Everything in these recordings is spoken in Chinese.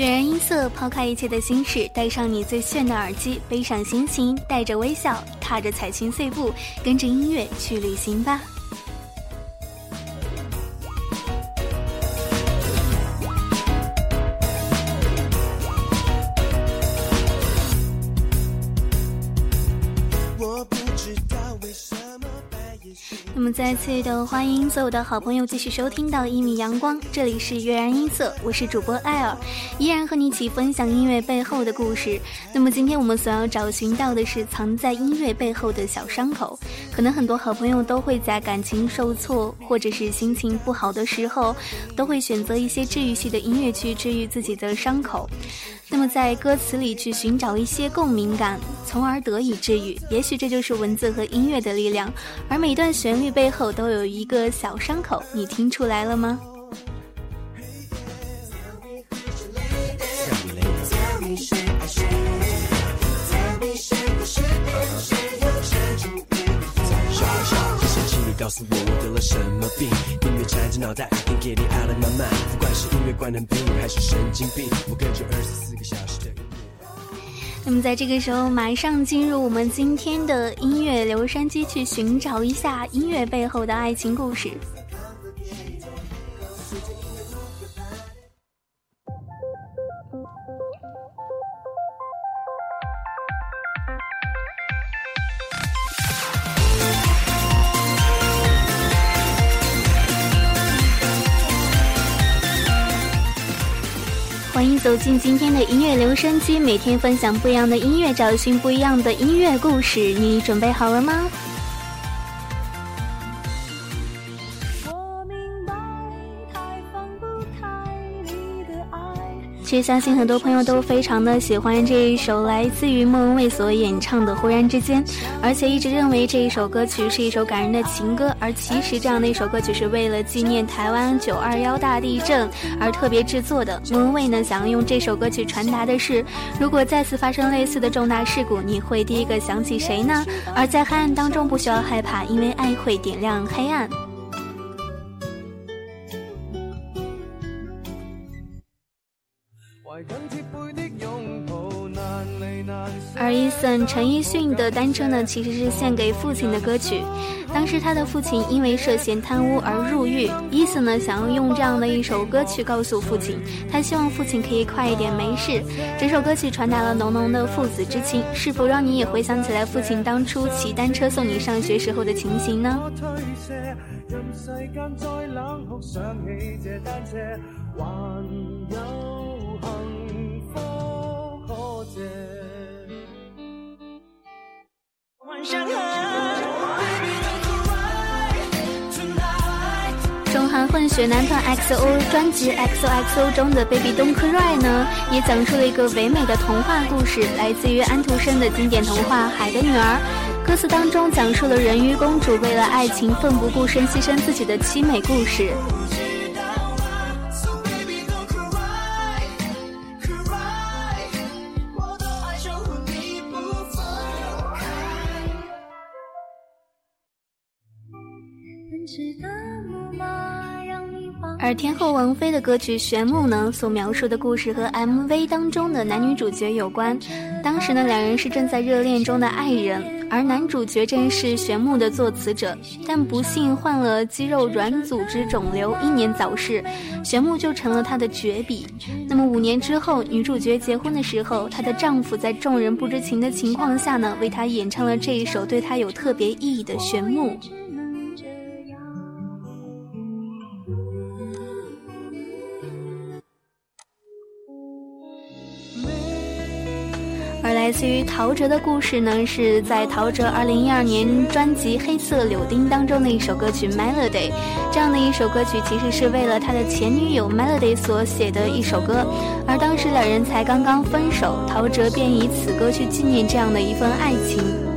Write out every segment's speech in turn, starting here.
点燃音色，抛开一切的心事，带上你最炫的耳机，背上心情，带着微笑，踏着彩裙碎步，跟着音乐去旅行吧。再次的欢迎所有的好朋友继续收听到一米阳光，这里是悦然音色，我是主播艾尔，依然和你一起分享音乐背后的故事。那么今天我们所要找寻到的是藏在音乐背后的小伤口，可能很多好朋友都会在感情受挫或者是心情不好的时候，都会选择一些治愈系的音乐去治愈自己的伤口。那么在歌词里去寻找一些共鸣感，从而得以治愈。也许这就是文字和音乐的力量。而每段旋律背后都有一个小伤口，你听出来了吗？告诉我我得了什么病？音乐缠着脑袋，Can't get it out of my mind。不管是音乐关能病还是神经病，我跟着二十四个小时的。那么在这个时候，马上进入我们今天的音乐留声机，去寻找一下音乐背后的爱情故事。欢迎走进今天的音乐留声机，每天分享不一样的音乐，找寻不一样的音乐故事，你准备好了吗？其实相信很多朋友都非常的喜欢这一首来自于莫文蔚所演唱的《忽然之间》，而且一直认为这一首歌曲是一首感人的情歌。而其实这样的一首歌曲是为了纪念台湾九二幺大地震而特别制作的。莫文蔚呢，想要用这首歌曲传达的是，如果再次发生类似的重大事故，你会第一个想起谁呢？而在黑暗当中不需要害怕，因为爱会点亮黑暗。而伊森陈奕迅的单车呢，其实是献给父亲的歌曲。当时他的父亲因为涉嫌贪污而入狱，伊森呢想要用这样的一首歌曲告诉父亲，他希望父亲可以快一点没事。这首歌曲传达了浓浓的父子之情，是否让你也回想起来父亲当初骑单车送你上学时候的情形呢？中韩混血男团 XO 专辑 XOXO 中的 Baby Don't Cry 呢，也讲述了一个唯美的童话故事，来自于安徒生的经典童话《海的女儿》。歌词当中讲述了人鱼公主为了爱情奋不顾身牺牲自己的凄美故事。而天后王菲的歌曲《玄木》呢，所描述的故事和 MV 当中的男女主角有关。当时呢，两人是正在热恋中的爱人，而男主角正是玄木的作词者，但不幸患了肌肉软组织肿瘤，英年早逝，玄木就成了他的绝笔。那么五年之后，女主角结婚的时候，她的丈夫在众人不知情的情况下呢，为她演唱了这一首对她有特别意义的《玄木》。来自于陶喆的故事呢，是在陶喆二零一二年专辑《黑色柳丁》当中的一首歌曲《Melody》。这样的一首歌曲，其实是为了他的前女友 Melody 所写的一首歌。而当时两人才刚刚分手，陶喆便以此歌去纪念这样的一份爱情。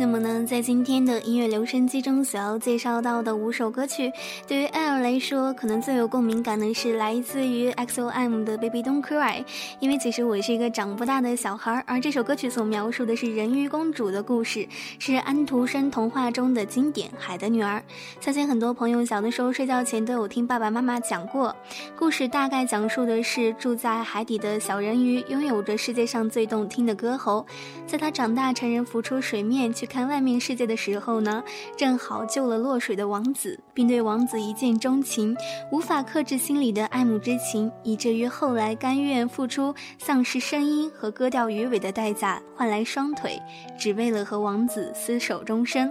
那么呢，在今天的音乐留声机中所要介绍到的五首歌曲，对于艾尔来说，可能最有共鸣感的是来自于 XOM 的《Baby Don't Cry》，因为其实我是一个长不大的小孩儿，而这首歌曲所描述的是人鱼公主的故事，是安徒生童话中的经典《海的女儿》。相信很多朋友小的时候睡觉前都有听爸爸妈妈讲过，故事大概讲述的是住在海底的小人鱼拥有着世界上最动听的歌喉，在他长大成人浮出水面去。看外面世界的时候呢，正好救了落水的王子，并对王子一见钟情，无法克制心里的爱慕之情，以至于后来甘愿付出丧失声音和割掉鱼尾的代价，换来双腿，只为了和王子厮守终生。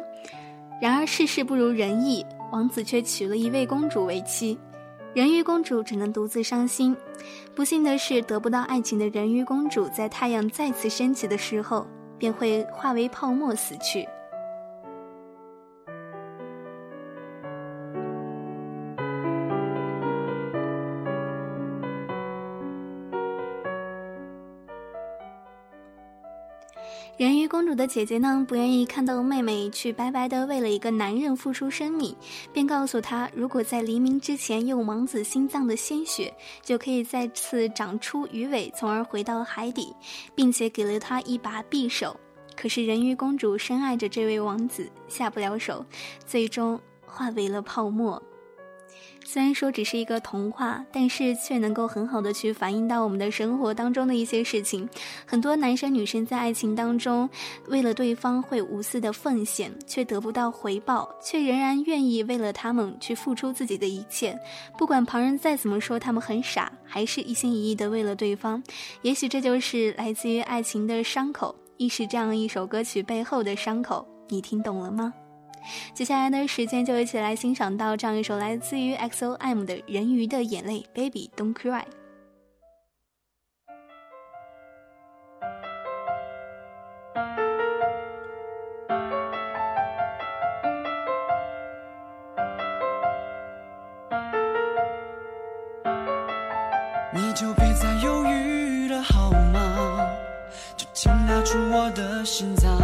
然而世事不如人意，王子却娶了一位公主为妻，人鱼公主只能独自伤心。不幸的是，得不到爱情的人鱼公主，在太阳再次升起的时候。便会化为泡沫死去。人鱼公主的姐姐呢，不愿意看到妹妹去白白的为了一个男人付出生命，便告诉她，如果在黎明之前用王子心脏的鲜血，就可以再次长出鱼尾，从而回到海底，并且给了她一把匕首。可是人鱼公主深爱着这位王子，下不了手，最终化为了泡沫。虽然说只是一个童话，但是却能够很好的去反映到我们的生活当中的一些事情。很多男生女生在爱情当中，为了对方会无私的奉献，却得不到回报，却仍然愿意为了他们去付出自己的一切。不管旁人再怎么说他们很傻，还是一心一意的为了对方。也许这就是来自于爱情的伤口，亦是这样一首歌曲背后的伤口。你听懂了吗？接下来的时间就一起来欣赏到这样一首来自于 XOM 的人鱼的眼泪，Baby Don't Cry。你就别再犹豫了好吗？就请拿出我的心脏。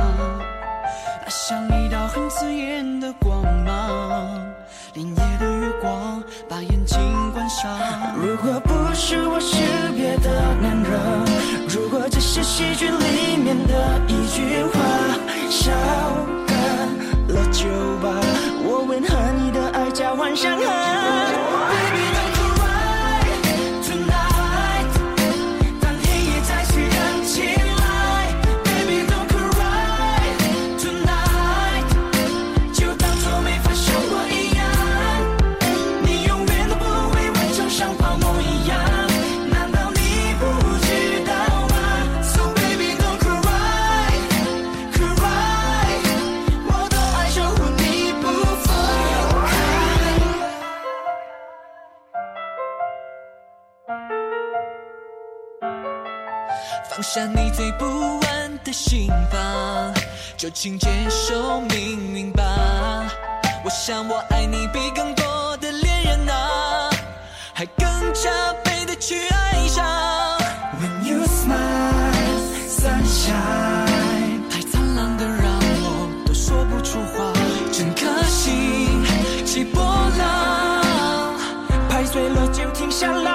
像一道很刺眼的光芒，连夜的月光把眼睛关上。如果不是我是别的男人，如果这是戏剧里面的一句话，烧干了酒吧，我问和你的爱交换伤痕。放下你最不安的心房，就请接受命运吧。我想我爱你比更多的恋人啊，还更加倍的去爱上。When you smile, sunshine，太灿烂的让我都说不出话，整颗心起波浪，拍碎了就停下来。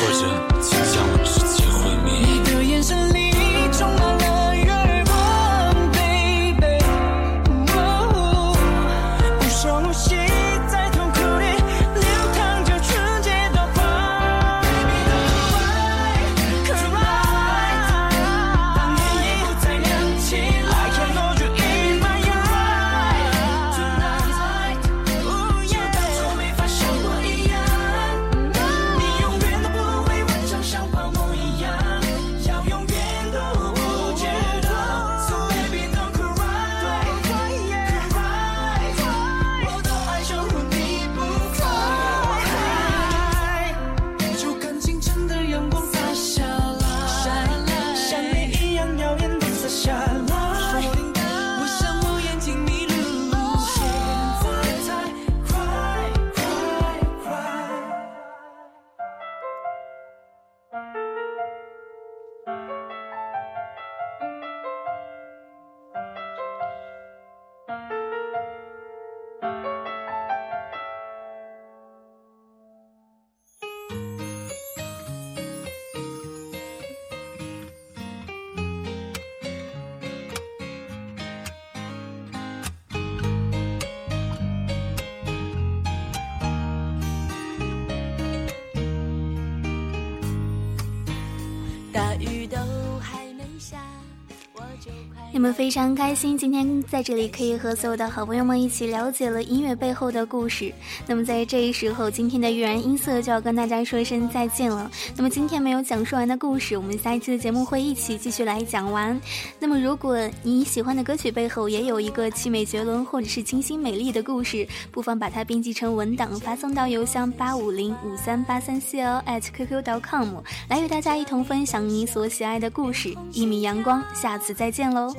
你们非常开心，今天在这里可以和所有的好朋友们一起了解了音乐背后的故事。那么在这一时候，今天的悦然音色就要跟大家说一声再见了。那么今天没有讲述完的故事，我们下一期的节目会一起继续来讲完。那么如果你喜欢的歌曲背后也有一个凄美绝伦或者是清新美丽的故事，不妨把它编辑成文档发送到邮箱八五零五三八三 cl at qq.com，来与大家一同分享你所喜爱的故事。一米阳光，下次再见喽。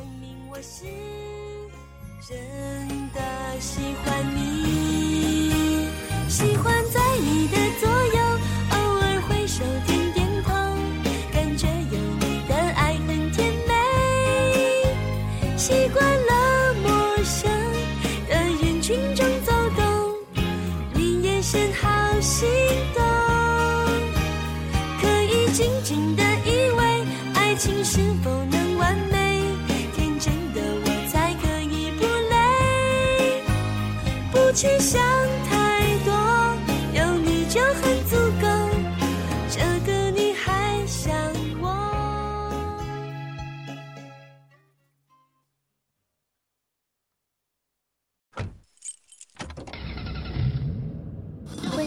是真的喜欢你，喜欢在你的左右，偶尔挥手点点头，感觉有你的爱很甜美。习惯了陌生